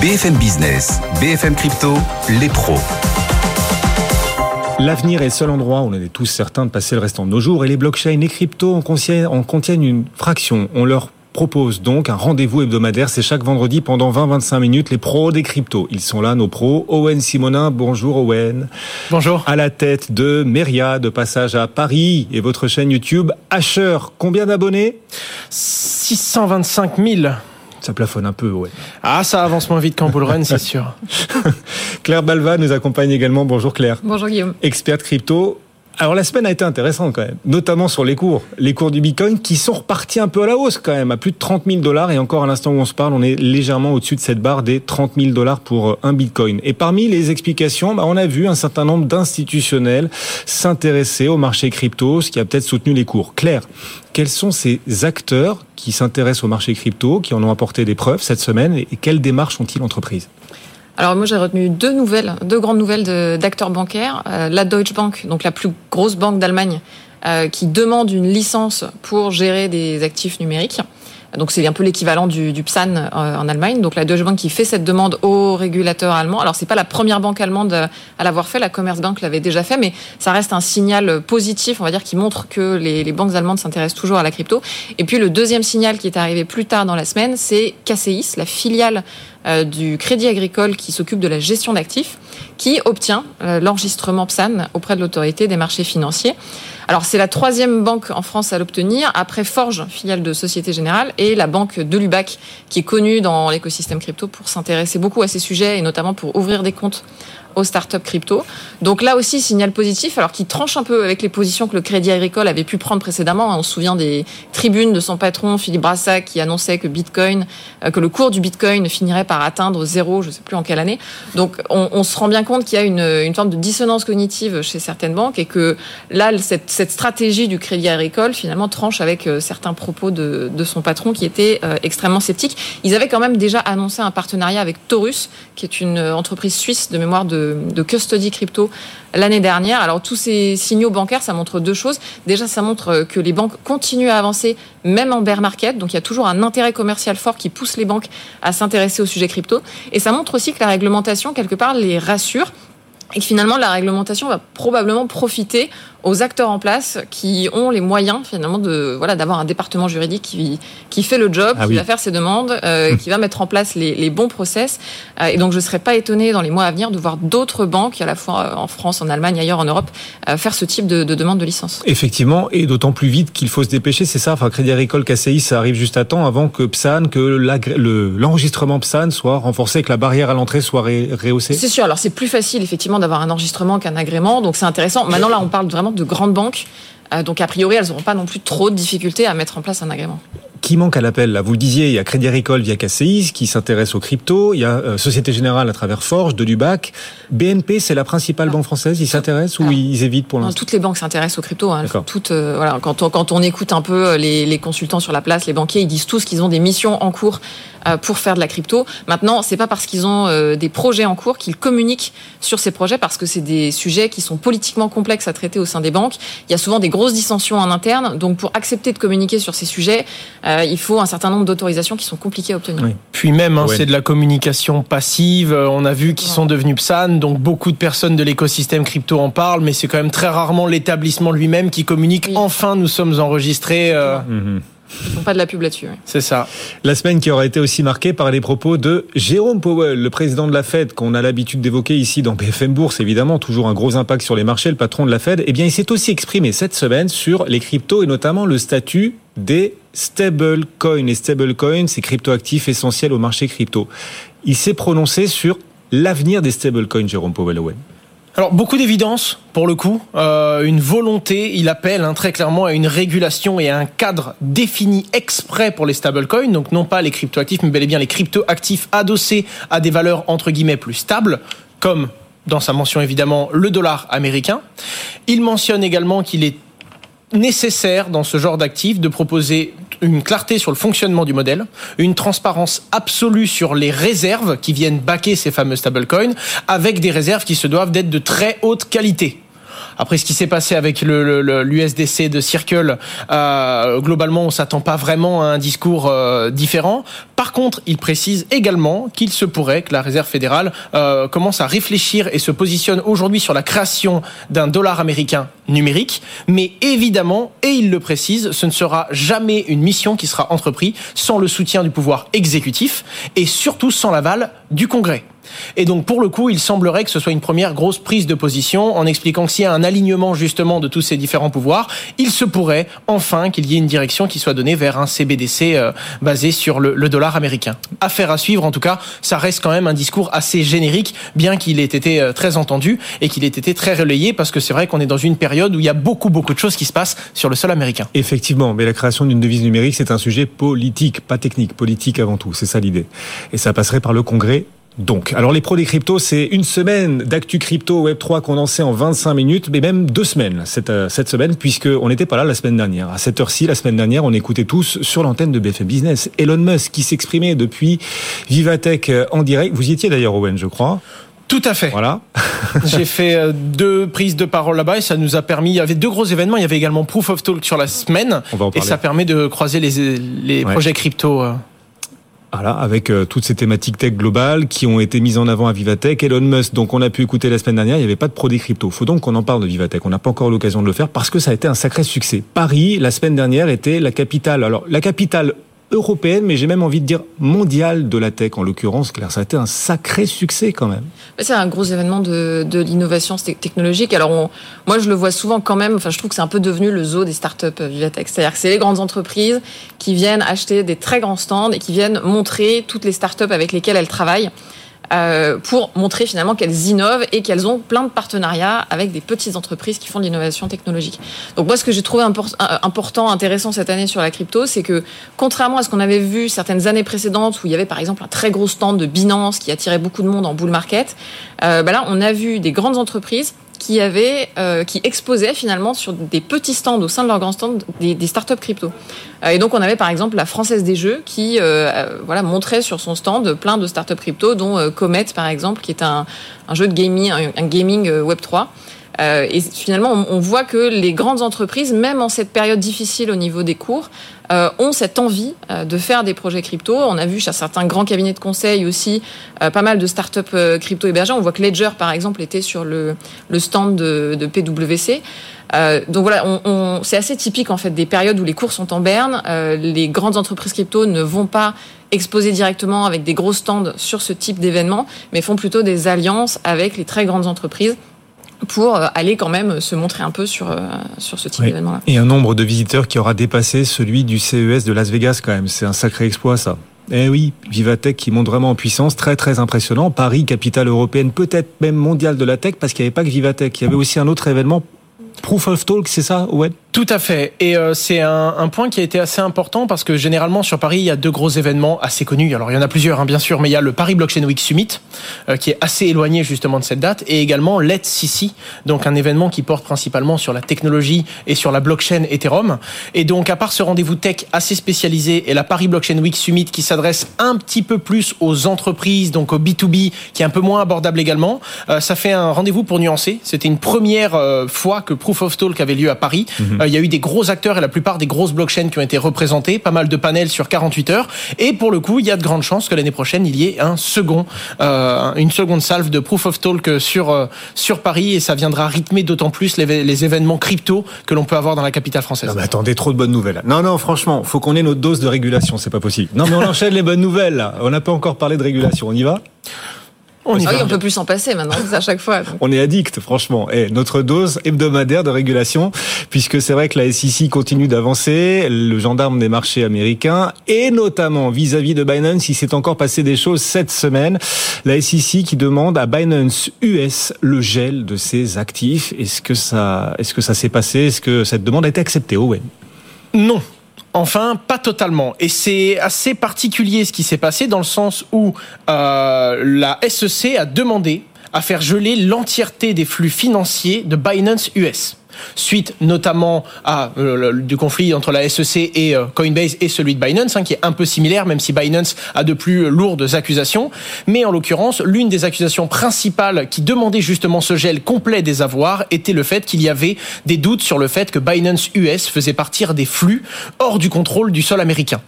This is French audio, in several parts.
BFM Business, BFM Crypto, les pros. L'avenir est le seul endroit où on est tous certains de passer le restant de nos jours et les blockchains et cryptos en contiennent, en contiennent une fraction. On leur propose donc un rendez-vous hebdomadaire. C'est chaque vendredi pendant 20-25 minutes les pros des cryptos. Ils sont là, nos pros. Owen Simonin, bonjour Owen. Bonjour. À la tête de Meria, de passage à Paris et votre chaîne YouTube Asher. Combien d'abonnés? 625 000. Ça plafonne un peu, ouais. Ah, ça avance moins vite qu'en bullrun, c'est sûr. Claire Balva nous accompagne également. Bonjour Claire. Bonjour Guillaume. Experte crypto. Alors la semaine a été intéressante quand même, notamment sur les cours, les cours du Bitcoin qui sont repartis un peu à la hausse quand même, à plus de 30 000 dollars et encore à l'instant où on se parle, on est légèrement au-dessus de cette barre des 30 000 dollars pour euh, un Bitcoin. Et parmi les explications, bah, on a vu un certain nombre d'institutionnels s'intéresser au marché crypto, ce qui a peut-être soutenu les cours. Claire, quels sont ces acteurs qui s'intéressent au marché crypto, qui en ont apporté des preuves cette semaine et quelles démarches ont-ils entreprises? Alors moi j'ai retenu deux nouvelles, deux grandes nouvelles d'acteurs bancaires. Euh, la Deutsche Bank, donc la plus grosse banque d'Allemagne, euh, qui demande une licence pour gérer des actifs numériques. Donc c'est un peu l'équivalent du, PSAN euh, en Allemagne. Donc la Deutsche Bank qui fait cette demande au régulateur allemand. Alors c'est pas la première banque allemande à l'avoir fait, la Commerzbank l'avait déjà fait, mais ça reste un signal positif, on va dire, qui montre que les, les banques allemandes s'intéressent toujours à la crypto. Et puis le deuxième signal qui est arrivé plus tard dans la semaine, c'est KCIS, la filiale euh, du Crédit Agricole qui s'occupe de la gestion d'actifs, qui obtient euh, l'enregistrement PSAN auprès de l'autorité des marchés financiers. Alors c'est la troisième banque en France à l'obtenir, après Forge, filiale de Société Générale, et la banque de Lubac, qui est connue dans l'écosystème crypto pour s'intéresser beaucoup à ces sujets et notamment pour ouvrir des comptes aux startups crypto. Donc là aussi, signal positif, alors qui tranche un peu avec les positions que le Crédit Agricole avait pu prendre précédemment. On se souvient des tribunes de son patron, Philippe Brassac, qui annonçait que Bitcoin, euh, que le cours du Bitcoin finirait par atteindre zéro, je ne sais plus en quelle année. Donc on, se rend bien compte qu'il y a une, forme de dissonance cognitive chez certaines banques et que là, cette, stratégie du Crédit Agricole, finalement, tranche avec euh, certains propos de, de son patron qui était euh, extrêmement sceptique. Ils avaient quand même déjà annoncé un partenariat avec Taurus, qui est une entreprise suisse de mémoire de de, custody crypto l'année dernière. Alors tous ces signaux bancaires, ça montre deux choses. Déjà, ça montre que les banques continuent à avancer même en bear market. Donc il y a toujours un intérêt commercial fort qui pousse les banques à s'intéresser au sujet crypto. Et ça montre aussi que la réglementation, quelque part, les rassure et que finalement la réglementation va probablement profiter aux acteurs en place qui ont les moyens finalement de voilà d'avoir un département juridique qui qui fait le job, ah qui va faire ses demandes, euh, qui va mettre en place les, les bons process. Euh, et donc je serais pas étonné dans les mois à venir de voir d'autres banques, à la fois en France, en Allemagne, ailleurs en Europe, euh, faire ce type de, de, demande de licence. Effectivement, et d'autant plus vite qu'il faut se dépêcher, c'est ça. Enfin, Crédit Agricole, KCI, ça arrive juste à temps avant que PSAN, que l'enregistrement le, PSAN soit renforcé, que la barrière à l'entrée soit rehaussée. C'est sûr. Alors c'est plus facile effectivement d'avoir un enregistrement qu'un agrément, donc c'est intéressant. Maintenant là, on parle vraiment de grandes banques. Euh, donc a priori, elles n'auront pas non plus trop de difficultés à mettre en place un agrément. Qui manque à l'appel? Là, vous le disiez, il y a Crédit Agricole via KCI qui s'intéresse aux cryptos. Il y a euh, Société Générale à travers Forge, de Lubac. BNP, c'est la principale banque française. Ils s'intéressent ou ils évitent pour l'instant? Toutes les banques s'intéressent aux cryptos. Hein. Toutes, euh, voilà, quand on, quand on écoute un peu les, les, consultants sur la place, les banquiers, ils disent tous qu'ils ont des missions en cours pour faire de la crypto. Maintenant, c'est pas parce qu'ils ont des projets en cours qu'ils communiquent sur ces projets parce que c'est des sujets qui sont politiquement complexes à traiter au sein des banques. Il y a souvent des grosses dissensions en interne. Donc, pour accepter de communiquer sur ces sujets, euh, il faut un certain nombre d'autorisations qui sont compliquées à obtenir. Oui. Puis même, hein, c'est de la communication passive. On a vu qu'ils sont devenus PSAN, donc beaucoup de personnes de l'écosystème crypto en parlent, mais c'est quand même très rarement l'établissement lui-même qui communique. Oui. Enfin, nous sommes enregistrés. Euh... Mmh. Ils font pas de la pub là-dessus. Oui. C'est ça. La semaine qui aura été aussi marquée par les propos de Jérôme Powell, le président de la Fed, qu'on a l'habitude d'évoquer ici dans BFM Bourse, évidemment, toujours un gros impact sur les marchés, le patron de la Fed. Eh bien, il s'est aussi exprimé cette semaine sur les cryptos et notamment le statut des stablecoins. Les stablecoins, c'est cryptoactifs essentiels au marché crypto. Il s'est prononcé sur l'avenir des stablecoins, Jérôme Powell. Alors beaucoup d'évidence pour le coup, euh, une volonté, il appelle hein, très clairement à une régulation et à un cadre défini exprès pour les stablecoins, donc non pas les cryptoactifs, mais bel et bien les cryptoactifs adossés à des valeurs entre guillemets plus stables, comme dans sa mention évidemment le dollar américain. Il mentionne également qu'il est nécessaire dans ce genre d'actifs de proposer une clarté sur le fonctionnement du modèle, une transparence absolue sur les réserves qui viennent baquer ces fameux stablecoins, avec des réserves qui se doivent d'être de très haute qualité. Après ce qui s'est passé avec l'USDC le, de Circle, euh, globalement, on s'attend pas vraiment à un discours euh, différent. Par contre, il précise également qu'il se pourrait que la Réserve fédérale euh, commence à réfléchir et se positionne aujourd'hui sur la création d'un dollar américain numérique. Mais évidemment, et il le précise, ce ne sera jamais une mission qui sera entreprise sans le soutien du pouvoir exécutif et surtout sans l'aval du Congrès. Et donc, pour le coup, il semblerait que ce soit une première grosse prise de position en expliquant que s'il y a un alignement justement de tous ces différents pouvoirs, il se pourrait enfin qu'il y ait une direction qui soit donnée vers un CBDC euh, basé sur le, dollar américain. Affaire à suivre, en tout cas, ça reste quand même un discours assez générique, bien qu'il ait été euh, très entendu et qu'il ait été très relayé, parce que c'est vrai qu'on est dans une période où il y a beaucoup, beaucoup de choses qui se passent sur le sol américain. Effectivement, mais la création d'une devise numérique, c'est un sujet politique, pas technique, politique avant tout, c'est ça l'idée. Et ça passerait par le Congrès donc, alors les pros des cryptos, c'est une semaine d'actu crypto Web3 condensé en 25 minutes, mais même deux semaines cette, euh, cette semaine, puisqu'on n'était pas là la semaine dernière. À cette heure-ci, la semaine dernière, on écoutait tous sur l'antenne de BFM Business Elon Musk qui s'exprimait depuis Vivatech euh, en direct. Vous y étiez d'ailleurs, Owen, je crois. Tout à fait. Voilà. J'ai fait euh, deux prises de parole là-bas et ça nous a permis. Il y avait deux gros événements. Il y avait également Proof of Talk sur la semaine. et ça permet de croiser les, les projets crypto. Voilà, avec euh, toutes ces thématiques tech globales qui ont été mises en avant à Vivatech, Elon Musk, donc on a pu écouter la semaine dernière, il n'y avait pas de pro des cryptos. Faut donc qu'on en parle de Vivatech. On n'a pas encore l'occasion de le faire parce que ça a été un sacré succès. Paris, la semaine dernière, était la capitale. Alors, la capitale européenne, mais j'ai même envie de dire mondiale de la tech, en l'occurrence, Claire. Ça a été un sacré succès quand même. C'est un gros événement de, de l'innovation technologique. Alors, moi, je le vois souvent quand même, enfin, je trouve que c'est un peu devenu le zoo des startups euh, Vivatech. C'est-à-dire que c'est les grandes entreprises qui viennent acheter des très grands stands et qui viennent montrer toutes les startups avec lesquelles elles travaillent. Euh, pour montrer finalement qu'elles innovent et qu'elles ont plein de partenariats avec des petites entreprises qui font de l'innovation technologique. Donc moi, ce que j'ai trouvé euh, important, intéressant cette année sur la crypto, c'est que contrairement à ce qu'on avait vu certaines années précédentes où il y avait par exemple un très gros stand de Binance qui attirait beaucoup de monde en bull market, euh, bah là, on a vu des grandes entreprises qui avaient, euh, qui exposaient finalement sur des petits stands au sein de leur grand stand des, startups crypto. Euh, et donc on avait par exemple la Française des Jeux qui euh, voilà montrait sur son stand plein de startups crypto, dont Comet par exemple, qui est un, un jeu de gaming, un, gaming Web 3. Et finalement, on, on, voit que les grandes entreprises, même en cette période difficile au niveau des cours, euh, ont cette envie euh, de faire des projets crypto. On a vu chez certains grands cabinets de conseil aussi euh, pas mal de startups crypto hébergées. On voit que Ledger, par exemple, était sur le, le stand de, de PwC. Euh, donc voilà, on, on, c'est assez typique en fait des périodes où les cours sont en berne. Euh, les grandes entreprises crypto ne vont pas exposer directement avec des gros stands sur ce type d'événement, mais font plutôt des alliances avec les très grandes entreprises pour euh, aller quand même se montrer un peu sur, euh, sur ce type d'événement-là. Et un nombre de visiteurs qui aura dépassé celui du CES de Las Vegas quand même. C'est un sacré exploit ça. Eh oui, Vivatech qui monte vraiment en puissance, très très impressionnant. Paris, capitale européenne, peut-être même mondiale de la tech, parce qu'il n'y avait pas que Vivatech. Il y avait aussi un autre événement Proof of Talk, c'est ça Ouais. Tout à fait. Et euh, c'est un, un, point qui a été assez important parce que généralement sur Paris, il y a deux gros événements assez connus. Alors il y en a plusieurs, hein, bien sûr, mais il y a le Paris Blockchain Week Summit, euh, qui est assez éloigné justement de cette date, et également Let's CC, donc un événement qui porte principalement sur la technologie et sur la blockchain Ethereum. Et donc à part ce rendez-vous tech assez spécialisé et la Paris Blockchain Week Summit qui s'adresse un petit peu plus aux entreprises, donc au B2B, qui est un peu moins abordable également, euh, ça fait un rendez-vous pour nuancer. C'était une première fois que Proof of Talk avait lieu à Paris. Mhm. il y a eu des gros acteurs et la plupart des grosses blockchains qui ont été représentés, pas mal de panels sur 48 heures. Et pour le coup, il y a de grandes chances que l'année prochaine, il y ait un second, euh, une seconde salve de Proof of Talk sur, euh, sur Paris et ça viendra rythmer d'autant plus les, les, événements crypto que l'on peut avoir dans la capitale française. Non mais attendez, trop de bonnes nouvelles. Non, non, franchement, faut qu'on ait notre dose de régulation, c'est pas possible. Non mais on enchaîne les bonnes nouvelles. On n'a pas encore parlé de régulation, on y va? On y ah oui, on peut plus s'en passer maintenant, à chaque fois. On est addict, franchement. Et notre dose hebdomadaire de régulation, puisque c'est vrai que la SEC continue d'avancer, le gendarme des marchés américains, et notamment vis-à-vis de Binance, il s'est encore passé des choses cette semaine. La SEC qui demande à Binance US le gel de ses actifs. Est-ce que ça, est-ce que ça s'est passé? Est-ce que cette demande a été acceptée, Owen? Non, Enfin, pas totalement. Et c'est assez particulier ce qui s'est passé dans le sens où euh, la SEC a demandé à faire geler l'entièreté des flux financiers de Binance US suite notamment à euh, du conflit entre la SEC et euh, Coinbase et celui de Binance, hein, qui est un peu similaire, même si Binance a de plus lourdes accusations. Mais en l'occurrence, l'une des accusations principales qui demandait justement ce gel complet des avoirs était le fait qu'il y avait des doutes sur le fait que Binance US faisait partir des flux hors du contrôle du sol américain.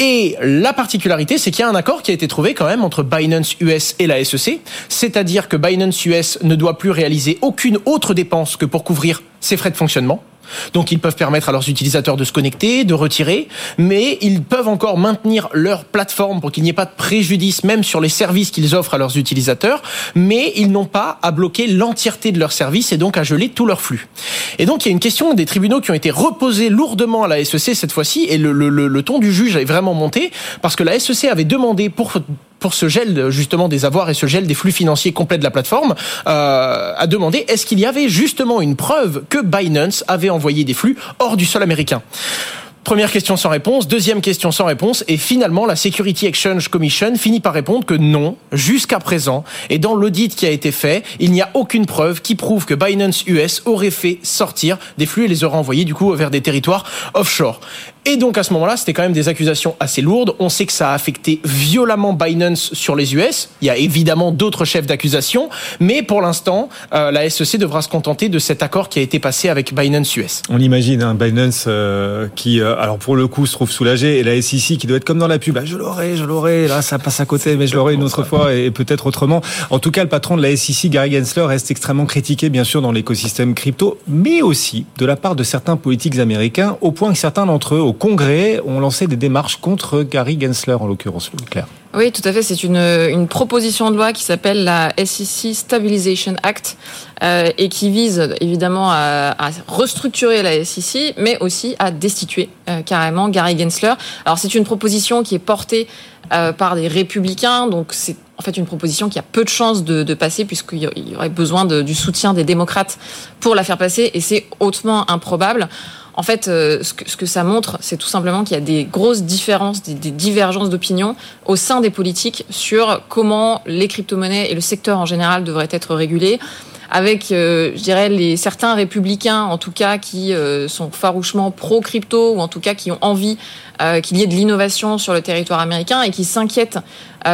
Et la particularité, c'est qu'il y a un accord qui a été trouvé quand même entre Binance US et la SEC, c'est-à-dire que Binance US ne doit plus réaliser aucune autre dépense que pour couvrir ses frais de fonctionnement. Donc ils peuvent permettre à leurs utilisateurs de se connecter, de retirer, mais ils peuvent encore maintenir leur plateforme pour qu'il n'y ait pas de préjudice même sur les services qu'ils offrent à leurs utilisateurs, mais ils n'ont pas à bloquer l'entièreté de leurs services et donc à geler tous leurs flux. Et donc il y a une question des tribunaux qui ont été reposés lourdement à la SEC cette fois-ci et le, le, le ton du juge est vraiment monté parce que la SEC avait demandé pour pour ce gel justement des avoirs et ce gel des flux financiers complets de la plateforme, euh, a demandé est-ce qu'il y avait justement une preuve que Binance avait envoyé des flux hors du sol américain? Première question sans réponse, deuxième question sans réponse, et finalement la Security Exchange Commission finit par répondre que non, jusqu'à présent, et dans l'audit qui a été fait, il n'y a aucune preuve qui prouve que Binance US aurait fait sortir des flux et les aurait envoyés du coup vers des territoires offshore. Et donc à ce moment-là, c'était quand même des accusations assez lourdes. On sait que ça a affecté violemment Binance sur les US. Il y a évidemment d'autres chefs d'accusation, mais pour l'instant, euh, la SEC devra se contenter de cet accord qui a été passé avec Binance US. On imagine hein, Binance euh, qui, euh, alors pour le coup, se trouve soulagé, et la SEC qui doit être comme dans la pub. Ah, je l'aurai, je l'aurai. Là, ça passe à côté, mais je l'aurai une autre fois et peut-être autrement. En tout cas, le patron de la SEC, Gary Gensler, reste extrêmement critiqué, bien sûr, dans l'écosystème crypto, mais aussi de la part de certains politiques américains, au point que certains d'entre eux, Congrès ont lancé des démarches contre Gary Gensler, en l'occurrence, Claire. Oui, tout à fait. C'est une, proposition de loi qui s'appelle la SEC Stabilization Act euh, et qui vise évidemment à, restructurer la SEC, mais aussi à destituer euh, carrément Gary Gensler. Alors c'est une proposition qui est portée euh, par des républicains, donc c'est en fait une proposition qui a peu de chances de, passer puisqu'il y aurait besoin du soutien des démocrates pour la faire passer et c'est hautement improbable. En fait, euh, ce, que, ce, ça montre, c'est tout simplement qu'il y a des grosses différences, des, divergences d'opinion au sein des politiques sur comment les crypto-monnaies et le secteur en général devraient être régulés avec, euh, je dirais, les certains républicains, en tout cas, qui euh, sont farouchement pro-crypto ou en tout cas qui ont envie euh, qu'il y ait de l'innovation sur le territoire américain et qui s'inquiètent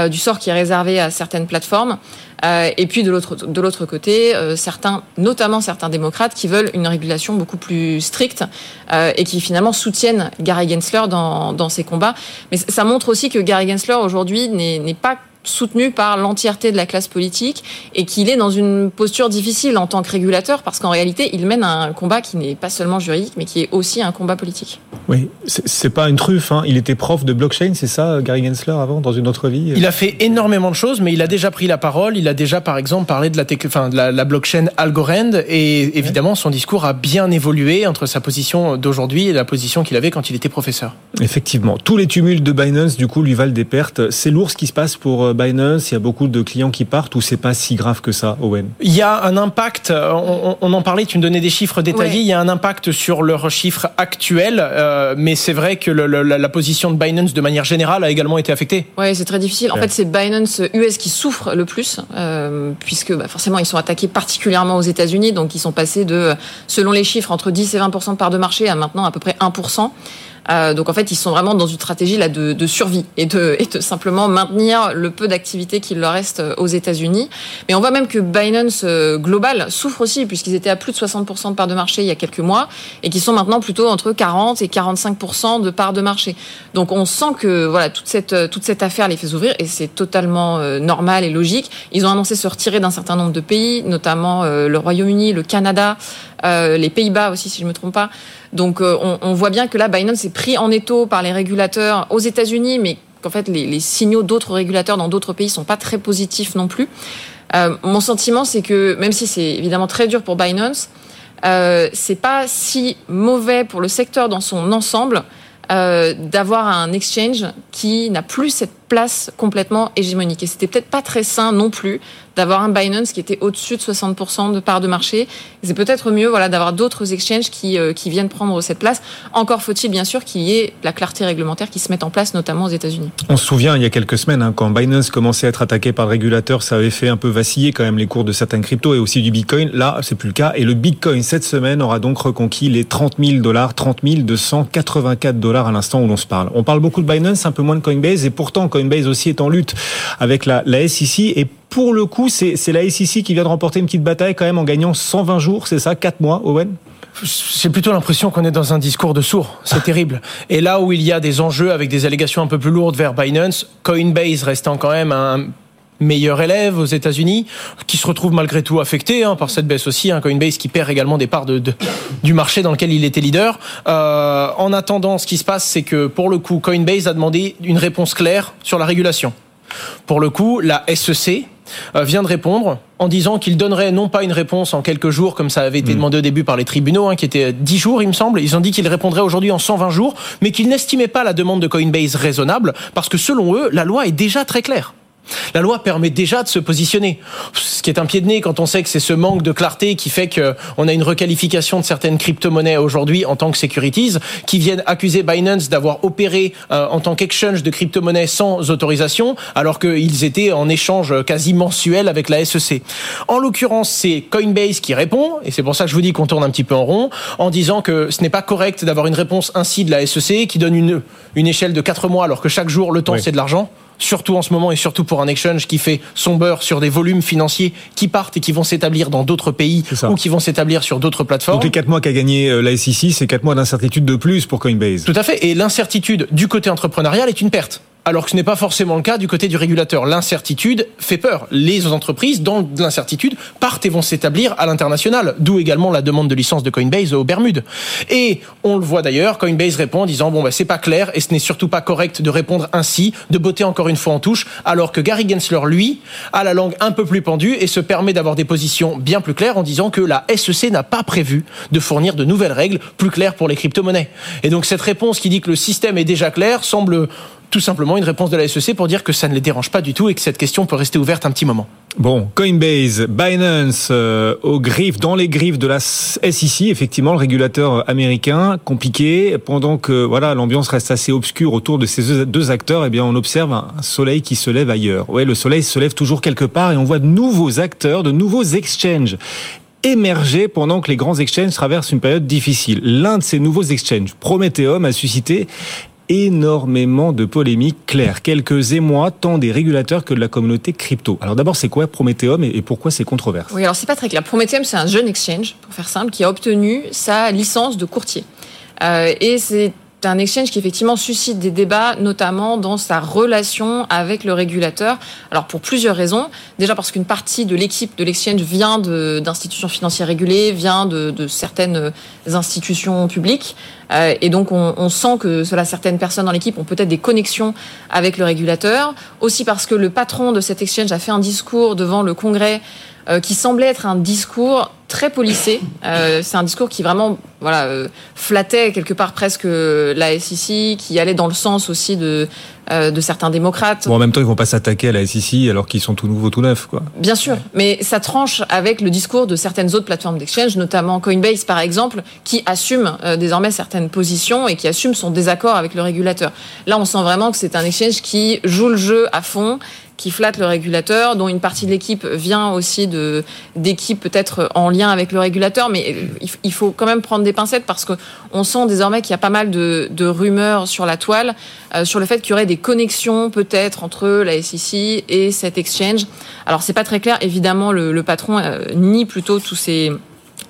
du sort qui est réservé à certaines plateformes. Euh, et puis de l'autre de l'autre côté, certains, notamment certains démocrates, qui veulent une régulation beaucoup plus stricte et qui finalement soutiennent Gary Gensler dans, dans ses combats. Mais ça montre aussi que Gary Gensler aujourd'hui n'est pas soutenu par l'entièreté de la classe politique et qu'il est dans une posture difficile en tant que régulateur parce qu'en réalité, il mène un combat qui n'est pas seulement juridique mais qui est aussi un combat politique. Oui, c'est pas une truffe. Hein. Il était prof de blockchain, c'est ça, Gary Gensler, avant, dans une autre vie Il a fait énormément de choses, mais il a déjà pris la parole. Il a déjà, par exemple, parlé de la, enfin, de la, la blockchain Algorand et évidemment, son discours a bien évolué entre sa position d'aujourd'hui et la position qu'il avait quand il était professeur. Effectivement. Tous les tumultes de Binance, du coup, lui valent des pertes. C'est lourd ce qui se passe pour Binance Il y a beaucoup de clients qui partent ou c'est pas si grave que ça, Owen? Il y a un impact, on, on en parlait, tu me donnais des chiffres détaillés, ouais. il y a un impact sur leurs chiffres actuels, euh, mais c'est vrai que le, le, la position de Binance de manière générale a également été affectée. Oui, c'est très difficile. En ouais. fait, c'est Binance US qui souffre le plus, euh, puisque bah, forcément ils sont attaqués particulièrement aux États-Unis, donc ils sont passés de, selon les chiffres, entre 10 et 20% de part de marché à maintenant à peu près 1 euh, donc en fait, ils sont vraiment dans une stratégie là de, de survie et de, et de simplement maintenir le peu d'activité qu'il leur reste euh, aux États-Unis. Mais on voit même que Binance euh, Global souffre aussi puisqu'ils étaient à plus de 60% de part de marché il y a quelques mois et qui sont maintenant plutôt entre 40 et 45% de part de marché. Donc on sent que voilà toute cette toute cette affaire les fait ouvrir et c'est totalement euh, normal et logique. Ils ont annoncé se retirer d'un certain nombre de pays, notamment euh, le Royaume-Uni, le Canada, euh, les Pays-Bas aussi si je me trompe pas. Donc on, on voit bien que là Binance est pris en étau par les régulateurs aux États-Unis, mais qu'en fait les, les signaux d'autres régulateurs dans d'autres pays sont pas très positifs non plus. Euh, mon sentiment, c'est que même si c'est évidemment très dur pour Binance, euh, c'est pas si mauvais pour le secteur dans son ensemble euh, d'avoir un exchange qui n'a plus cette place complètement hégémonique. Et c'était peut-être pas très sain non plus d'avoir un Binance qui était au-dessus de 60% de part de marché. C'est peut-être mieux voilà, d'avoir d'autres exchanges qui, euh, qui viennent prendre cette place. Encore faut-il bien sûr qu'il y ait la clarté réglementaire qui se mette en place, notamment aux États-Unis. On se souvient, il y a quelques semaines, hein, quand Binance commençait à être attaqué par le régulateur, ça avait fait un peu vaciller quand même les cours de certains cryptos et aussi du Bitcoin. Là, c'est plus le cas. Et le Bitcoin, cette semaine, aura donc reconquis les 30 000 dollars, 30 284 dollars à l'instant où l'on se parle. On parle beaucoup de Binance, un peu moins de Coinbase, et pourtant Coinbase aussi est en lutte avec la, la SEC. Et pour le coup, c'est la SEC qui vient de remporter une petite bataille quand même en gagnant 120 jours, c'est ça, 4 mois, Owen? J'ai plutôt l'impression qu'on est dans un discours de sourd. C'est terrible. Et là où il y a des enjeux avec des allégations un peu plus lourdes vers Binance, Coinbase restant quand même un meilleur élève aux États-Unis, qui se retrouve malgré tout affecté hein, par cette baisse aussi. Hein, Coinbase qui perd également des parts de, de, du marché dans lequel il était leader. Euh, en attendant, ce qui se passe, c'est que pour le coup, Coinbase a demandé une réponse claire sur la régulation. Pour le coup, la SEC, euh, vient de répondre en disant qu'il donnerait non pas une réponse en quelques jours, comme ça avait été demandé au début par les tribunaux, hein, qui était 10 jours, il me semble. Ils ont dit qu'ils répondrait aujourd'hui en 120 jours, mais qu'ils n'estimaient pas la demande de Coinbase raisonnable, parce que selon eux, la loi est déjà très claire. La loi permet déjà de se positionner. Ce qui est un pied de nez quand on sait que c'est ce manque de clarté qui fait qu'on a une requalification de certaines crypto-monnaies aujourd'hui en tant que securities qui viennent accuser Binance d'avoir opéré euh, en tant qu'exchange de crypto-monnaies sans autorisation alors qu'ils étaient en échange quasi mensuel avec la SEC. En l'occurrence, c'est Coinbase qui répond et c'est pour ça que je vous dis qu'on tourne un petit peu en rond en disant que ce n'est pas correct d'avoir une réponse ainsi de la SEC qui donne une, une échelle de 4 mois alors que chaque jour le temps oui. c'est de l'argent surtout en ce moment et surtout pour un exchange qui fait son beurre sur des volumes financiers qui partent et qui vont s'établir dans d'autres pays ou qui vont s'établir sur d'autres plateformes. Donc les 4 mois qu'a gagné euh, la SEC, c'est 4 mois d'incertitude de plus pour Coinbase. Tout à fait. Et l'incertitude du côté entrepreneurial est une perte alors que ce n'est pas forcément le cas du côté du régulateur. L'incertitude fait peur. Les entreprises, dans l'incertitude, partent et vont s'établir à l'international, d'où également la demande de licence de Coinbase aux Bermudes. Et on le voit d'ailleurs, Coinbase répond en disant bon bah c'est pas clair et ce n'est surtout pas correct de répondre ainsi, de botter encore une fois en touche, alors que Gary Gensler lui a la langue un peu plus pendue et se permet d'avoir des positions bien plus claires en disant que la SEC n'a pas prévu de fournir de nouvelles règles plus claires pour les crypto-monnaies. Et donc cette réponse qui dit que le système est déjà clair semble tout simplement une réponse de la SEC pour dire que ça ne les dérange pas du tout et que cette question peut rester ouverte un petit moment. Bon, Coinbase, Binance, euh, aux griffes, dans les griffes de la SEC, effectivement, le régulateur américain, compliqué. Pendant que voilà, l'ambiance reste assez obscure autour de ces deux acteurs, eh bien, on observe un soleil qui se lève ailleurs. Ouais, le soleil se lève toujours quelque part et on voit de nouveaux acteurs, de nouveaux exchanges émerger pendant que les grands exchanges traversent une période difficile. L'un de ces nouveaux exchanges, Prometheum, a suscité énormément de polémiques claires, quelques émois tant des régulateurs que de la communauté crypto. Alors d'abord, c'est quoi Prometheum et pourquoi c'est controverse? Oui, alors c'est pas très clair. Prometheum, c'est un jeune exchange, pour faire simple, qui a obtenu sa licence de courtier. Euh, et c'est un exchange qui effectivement suscite des débats, notamment dans sa relation avec le régulateur. Alors pour plusieurs raisons. Déjà parce qu'une partie de l'équipe de l'exchange vient d'institutions financières régulées, vient de, de, certaines institutions publiques. Euh, et donc on, on, sent que cela, certaines personnes dans l'équipe ont peut-être des connexions avec le régulateur. Aussi parce que le patron de cet exchange a fait un discours devant le Congrès euh, qui semblait être un discours très policé. Euh, c'est un discours qui vraiment voilà euh, flattait quelque part presque la SEC, qui allait dans le sens aussi de de certains démocrates. Bon, en même temps, ils vont pas s'attaquer à la SEC alors qu'ils sont tout nouveaux, tout neufs, quoi. Bien sûr, mais ça tranche avec le discours de certaines autres plateformes d'exchange, notamment Coinbase par exemple, qui assume désormais certaines positions et qui assume son désaccord avec le régulateur. Là, on sent vraiment que c'est un exchange qui joue le jeu à fond qui flatte le régulateur, dont une partie de l'équipe vient aussi de d'équipes peut-être en lien avec le régulateur, mais il faut quand même prendre des pincettes parce que on sent désormais qu'il y a pas mal de, rumeurs sur la toile euh, sur le fait qu'il y aurait des connexions peut-être entre la SEC et cet exchange. Alors c'est pas très clair, évidemment le, le patron euh, nie plutôt tous ces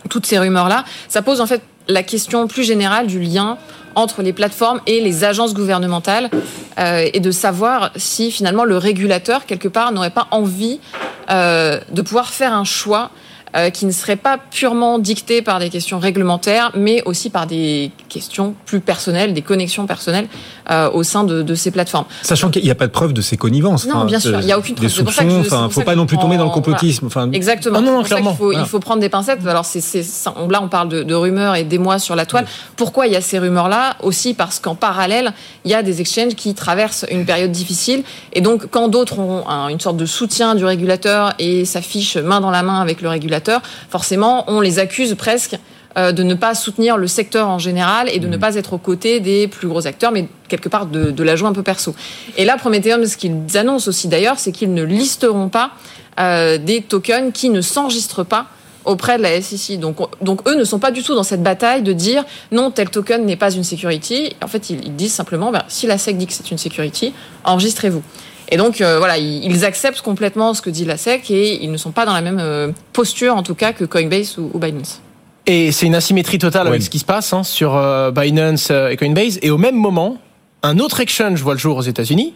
toutes ces rumeurs là. Ça pose en fait la question plus générale du lien entre les plateformes et les agences gouvernementales euh, et de savoir si finalement le régulateur, quelque part, n'aurait pas envie euh, de pouvoir faire un choix euh, qui ne serait pas purement dicté par des questions réglementaires, mais aussi par des questions plus personnelles, des connexions personnelles euh, au sein de, de, ces plateformes. Sachant qu'il n'y a pas de preuve de ces connivences. Non, bien sûr, il n'y a aucune preuve. Des soupçons, il ne faut pas non plus tomber dans le complotisme. Enfin, Exactement. Ah non, non, clairement. Il faut, il faut, prendre des pincettes. Alors c'est, là, on parle de, de, rumeurs et des mois sur la toile. Pourquoi il y a ces rumeurs-là? Aussi parce qu'en parallèle, il y a des exchanges qui traversent une période difficile. Et donc, quand d'autres ont un, une sorte de soutien du régulateur et s'affichent main dans la main avec le régulateur, forcément, on les accuse presque euh, de ne pas soutenir le secteur en général et de ne mmh. pas être aux côtés des plus gros acteurs, mais quelque part de, de la jouer un peu perso. Et là, Prometheum, ce qu'ils annoncent aussi d'ailleurs, c'est qu'ils ne listeront pas euh, des tokens qui ne s'enregistrent pas auprès de la SEC. Donc, donc eux ne sont pas du tout dans cette bataille de dire non, tel token n'est pas une security. En fait, ils, disent simplement, ben, si la SEC dit que c'est une security, enregistrez-vous. Et donc euh, voilà, ils, acceptent complètement ce que dit la SEC et ils ne sont pas dans la même euh, posture en tout cas que Coinbase ou Binance. Et c'est une asymétrie totale avec ce qui se passe hein, sur euh, Binance et Coinbase. Et au même moment, un autre exchange voit le jour aux États-Unis,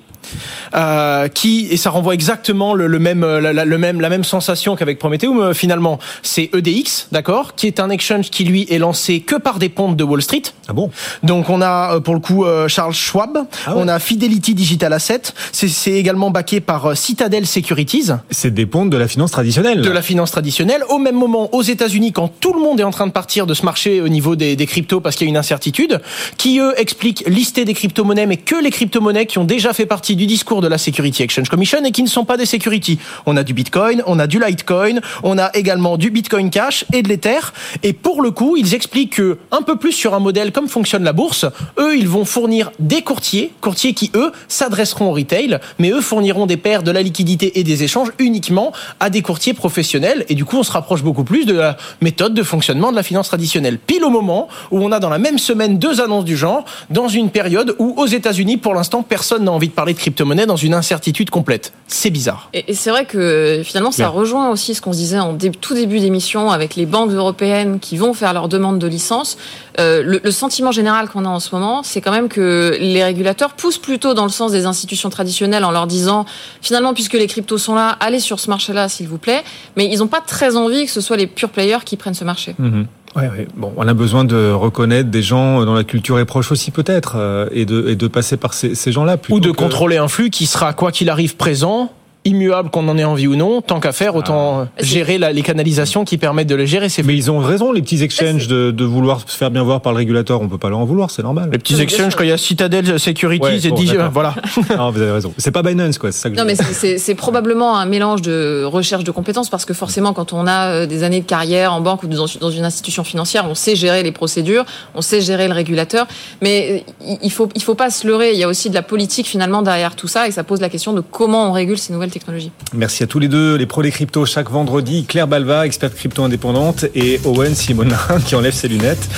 euh, qui et ça renvoie exactement le, le même la, la, le même la même sensation qu'avec Prometheum euh, finalement c'est EDX d'accord qui est un exchange qui lui est lancé que par des pontes de Wall Street. Ah bon? Donc on a pour le coup Charles Schwab. Ah on a Fidelity Digital Asset. C'est également backé par Citadel Securities. C'est des pontes de la finance traditionnelle. De la finance traditionnelle. Au même moment aux États-Unis quand tout le monde est en train de partir de ce marché au niveau des, des cryptos parce qu'il y a une incertitude qui eux expliquent lister des crypto-monnaies mais que les crypto-monnaies qui ont déjà fait partie du discours de la Security Exchange Commission et qui ne sont pas des securities. On a du Bitcoin, on a du Litecoin, on a également du Bitcoin Cash et de l'Ether. Et pour le coup, ils expliquent que un peu plus sur un modèle comme fonctionne la bourse, eux, ils vont fournir des courtiers, courtiers qui eux s'adresseront au retail, mais eux fourniront des paires de la liquidité et des échanges uniquement à des courtiers professionnels. Et du coup, on se rapproche beaucoup plus de la méthode de fonctionnement de la finance traditionnelle. Pile au moment où on a dans la même semaine deux annonces du genre, dans une période où aux États-Unis, pour l'instant, personne n'a envie de parler de crypto-monnaie dans une incertitude complète. C'est bizarre. Et, c'est vrai que finalement, ça rejoint aussi ce qu'on se disait en tout début d'émission avec les banques européennes qui vont faire leur demande de licence. Euh, le, sentiment général qu'on a en ce moment, c'est quand même que les régulateurs poussent plutôt dans le sens des institutions traditionnelles en leur disant finalement, puisque les cryptos sont là, allez sur ce marché-là, s'il vous plaît. Mais ils n'ont pas très envie que ce soit les pure players qui prennent ce marché. Mm-hmm. Ouais, ouais. Bon, on a besoin de reconnaître des gens dont la culture est proche aussi peut-être euh, et, de, et de passer par ces, ces gens-là. Ou de contrôler un flux qui sera, quoi qu'il arrive, présent immuable qu'on en ait envie ou non, tant qu'à faire, autant ah. gérer la, les canalisations qui permettent de les gérer. Mais ils ont raison, les petits exchanges, de, de, vouloir se faire bien voir par le régulateur. On peut pas leur en vouloir, c'est normal. Les petits exchanges, quand il y a Citadel Securities et bon, voilà. non, vous avez raison. C'est pas Binance, quoi. Ça que non, mais c'est probablement un mélange de recherche de compétences parce que forcément, quand on a euh, des années de carrière en banque ou dans, dans une institution financière, on sait gérer les procédures, on sait gérer le régulateur. Mais euh, il faut, il faut pas se leurrer. Il y a aussi de la politique finalement derrière tout ça et ça pose la question de comment on régule ces nouvelles technologies. Merci à tous les deux, les pros des cryptos chaque vendredi. Claire Balva, experte crypto indépendante, et Owen Simonin qui enlève ses lunettes.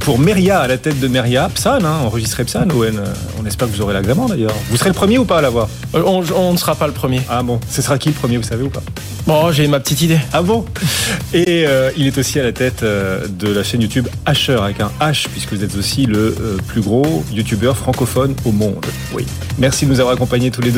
Pour Meria, à la tête de Meria, Psan, hein, enregistré Psan, Owen. On espère que vous aurez l'agrément d'ailleurs. Vous serez le premier ou pas à l'avoir euh, on, ne sera pas le premier. Ah bon, ce sera qui le premier, vous savez ou pas? Bon, j'ai ma petite idée. Ah bon? Et euh, il est aussi à la tête euh, de la chaîne YouTube Asher, avec un H, puisque vous êtes aussi le plus gros YouTuber francophone au monde. Oui. Merci de nous avoir accompagnés tous les deux.